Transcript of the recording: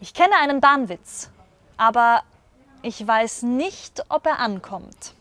Ich kenne einen Bahnwitz, aber ich weiß nicht, ob er ankommt.